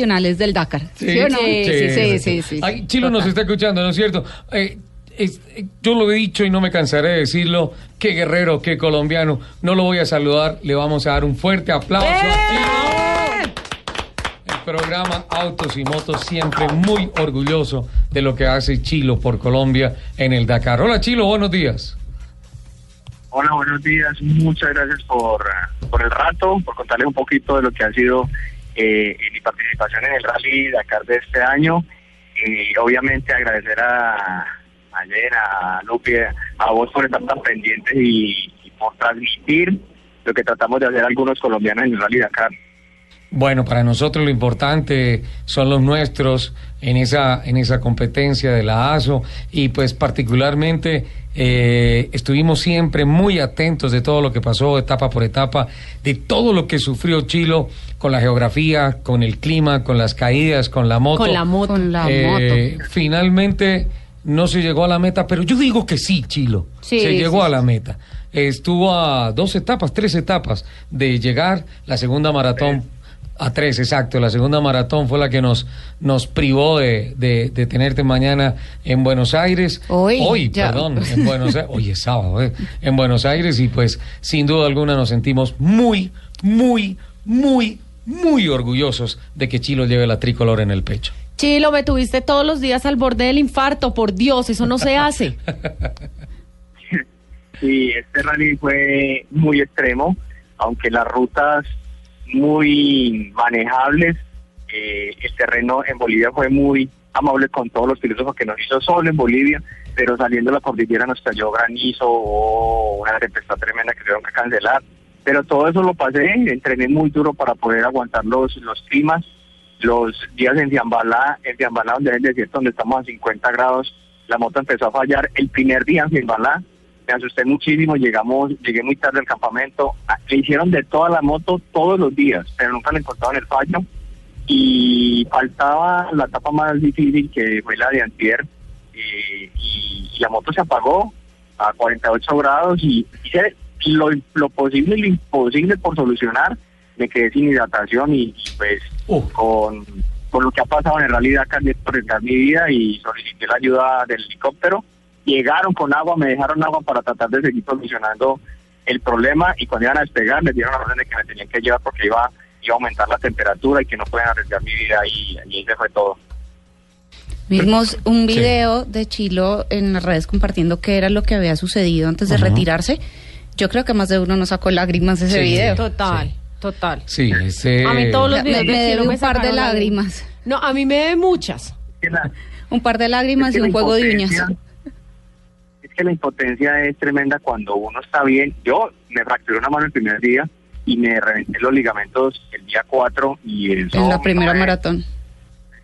nacionales del Dakar. ¿Sí, o no? Sí, sí, sí, sí. Ay, Chilo nos está escuchando, ¿no es cierto? Eh, es- eh, yo lo he dicho y no me cansaré de decirlo. Qué guerrero, qué colombiano. No lo voy a saludar, le vamos a dar un fuerte aplauso a Chilo. El programa Autos y Motos siempre muy orgulloso de lo que hace Chilo por Colombia en el Dakar. Hola Chilo, buenos días. Hola, buenos días. Muchas gracias por, eh, por el rato, por contarles un poquito de lo que ha sido eh, mi participación en el Rally Dakar de este año. Y obviamente agradecer a ayer a Lupi, a vos por estar tan pendientes y, y por transmitir lo que tratamos de hacer algunos colombianos en el Rally Dakar. Bueno, para nosotros lo importante son los nuestros en esa en esa competencia de la ASO y pues particularmente eh, estuvimos siempre muy atentos de todo lo que pasó etapa por etapa, de todo lo que sufrió Chilo con la geografía, con el clima, con las caídas, con la moto. Con la moto. Con la Eh, moto. Finalmente no se llegó a la meta, pero yo digo que sí, Chilo. Sí, se llegó sí, a la meta. Estuvo a dos etapas, tres etapas de llegar. La segunda maratón a tres, exacto. La segunda maratón fue la que nos, nos privó de, de, de tenerte mañana en Buenos Aires. Hoy, ya. perdón, en Buenos Aires. Hoy es sábado, eh, en Buenos Aires. Y pues, sin duda alguna, nos sentimos muy, muy, muy, muy orgullosos de que Chilo lleve la tricolor en el pecho. Chilo, me tuviste todos los días al borde del infarto, por Dios, eso no se hace. Sí, este rally fue muy extremo, aunque las rutas muy manejables. eh, el terreno en Bolivia fue muy amable con todos los pilotos porque nos hizo sol en Bolivia, pero saliendo de la cordillera nos cayó granizo o una tempestad tremenda que tuvieron que cancelar. Pero todo eso lo pasé, entrené muy duro para poder aguantar los, los climas. Los días en Fiambalá, en Fiambalá, donde es el desierto, donde estamos a 50 grados, la moto empezó a fallar. El primer día en Fiambalá, me asusté muchísimo, llegamos, llegué muy tarde al campamento, le hicieron de toda la moto todos los días, pero nunca le encontraron el fallo y faltaba la etapa más difícil que fue la de antier eh, y, y la moto se apagó a 48 grados y hice lo, lo posible y lo imposible por solucionar, me quedé sin hidratación y, y pues Uh. con, con lo que ha pasado en el Rally Dakar arriesgar mi vida y solicité la ayuda del helicóptero. Llegaron con agua, me dejaron agua para tratar de seguir solucionando el problema y cuando iban a despegar me dieron la orden de que me tenían que llevar porque iba, iba a aumentar la temperatura y que no pueden arriesgar mi vida y, y ahí se fue todo. Vimos un Sí. video de Chilo en las redes compartiendo qué era lo que había sucedido antes de retirarse. Yo creo que más de uno nos sacó lágrimas de ese Sí. video. Total, Sí. total. Sí, ese... A mí todos los videos me de Chilo un par de lágrimas. No, a mí me debe muchas. Un par de lágrimas Es que y un juego de uñas. Que la impotencia es tremenda cuando uno está bien. Yo me fracturé una mano el primer día y me reventé los ligamentos el día 4 y eso En la primera no maratón.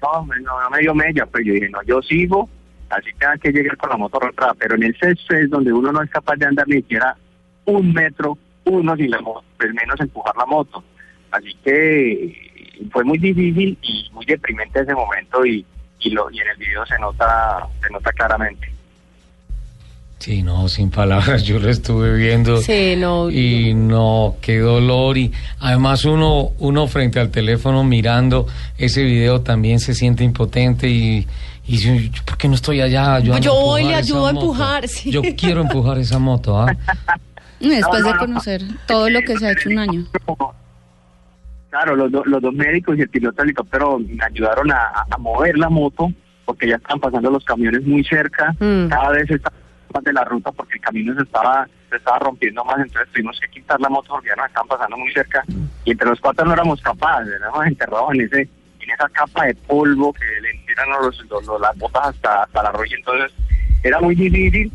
No, me- no, no me dio media, pero yo dije, no, yo sigo, así tenga que llegar con la moto retrasada, pero en el sexto es donde uno no es capaz de andar ni siquiera un metro, uno sin la moto, pues menos empujar la moto. Así que eh, fue muy difícil y muy deprimente ese momento y, y, lo, y en el video se nota, se nota claramente. Sí, no, sin palabras, yo lo estuve viendo. Sí, no. Y no, qué dolor. Y además uno, uno frente al teléfono mirando ese video también se siente impotente y, y dice, "¿Yo ¿por qué no estoy allá? Yo ando voy, le ayudo a moto". empujar, sí. Yo quiero empujar esa moto, ¿ah? Después No, no, de no. conocer todo lo que se ha hecho un año. Claro, los, do- los dos médicos y el piloto del helicóptero me ayudaron a, mover la moto porque ya estaban pasando los camiones muy cerca. Mm. Cada vez estaba de la ruta porque el camino se estaba se estaba rompiendo más, entonces tuvimos que quitar la moto porque ya nos estaban pasando muy cerca y entre los cuatro no éramos capaces, éramos enterrados en ese en esa capa de polvo que le tiran los, los- los- las botas hasta, hasta la rodilla, entonces era muy difícil,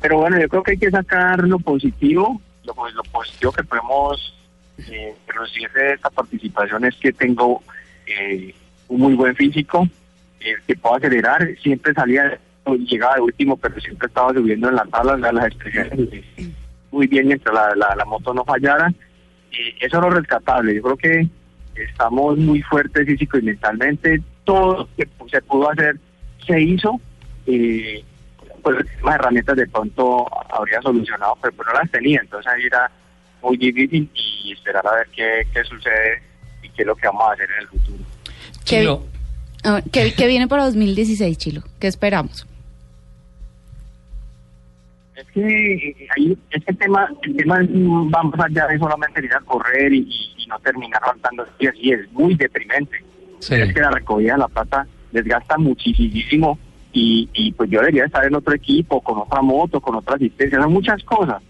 pero bueno, yo creo que hay que sacar lo positivo, lo, lo positivo que podemos eh, de esta participación es que tengo eh, un muy buen físico, eh, que puedo acelerar, siempre salía, llegaba de último, pero siempre estaba subiendo en la tabla de las expresiones muy bien mientras la, la, la moto no fallara. Y eso es lo rescatable. Yo creo que estamos muy fuertes físico y mentalmente. Todo lo que se pudo hacer se hizo. Eh, pues más herramientas de pronto habría solucionado, pero pues no las tenía. Entonces ahí era muy difícil y esperar a ver qué, qué sucede y qué es lo que vamos a hacer en el futuro. ¿Qué, Chilo, ah, ¿qué, qué viene para 2016, Chilo? ¿Qué esperamos? Es que eh, ahí, este tema, el tema es, va más allá de solamente ir a correr y, no terminar faltando y así es muy deprimente. Sí. Es que la recogida de la plata desgasta muchísimo y, y pues yo debería estar en otro equipo, con otra moto, con otra asistencia, son muchas cosas.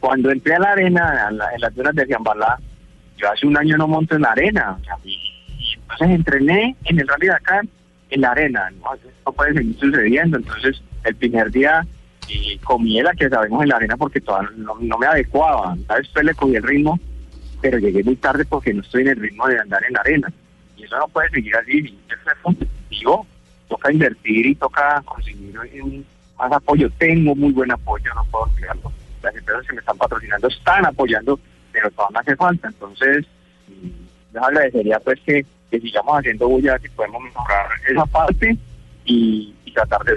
Cuando entré a la arena, la- en las dunas de Ciambalá, yo hace un año no monto en la arena. o sea, y, y entonces entrené en el Rally Dakar en la arena. No, no puede seguir sucediendo. Entonces, el primer día eh, comí la que sabemos en la arena porque todavía no, me adecuaba. Después le cogí el ritmo, pero llegué muy tarde porque no estoy en el ritmo de andar en la arena. Y eso no puede seguir así. Eso es. Toca invertir y toca conseguir un- más apoyo. Tengo muy buen apoyo, no puedo olvidarlo. Las empresas que me están patrocinando están apoyando, pero todavía me hace falta. Entonces, mm, les agradecería pues que, que sigamos haciendo bulla, si podemos mejorar esa parte y, y tratar de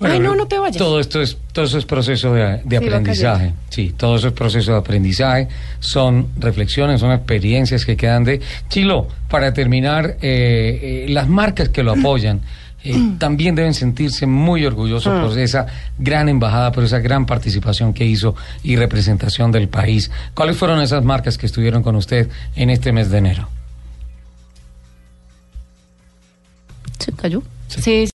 Ay, no, no te vayas. Todo esto es, todo eso es proceso de, Sí, aprendizaje. Sí, todo eso es proceso de aprendizaje. Son reflexiones, son experiencias que quedan de. Chilo, para terminar, eh, eh, las marcas que lo apoyan eh, también deben sentirse muy orgullosos por esa gran embajada, por esa gran participación que hizo y representación del país. ¿Cuáles fueron esas marcas que estuvieron con usted en este mes de enero? ¿Se cayó? Sí,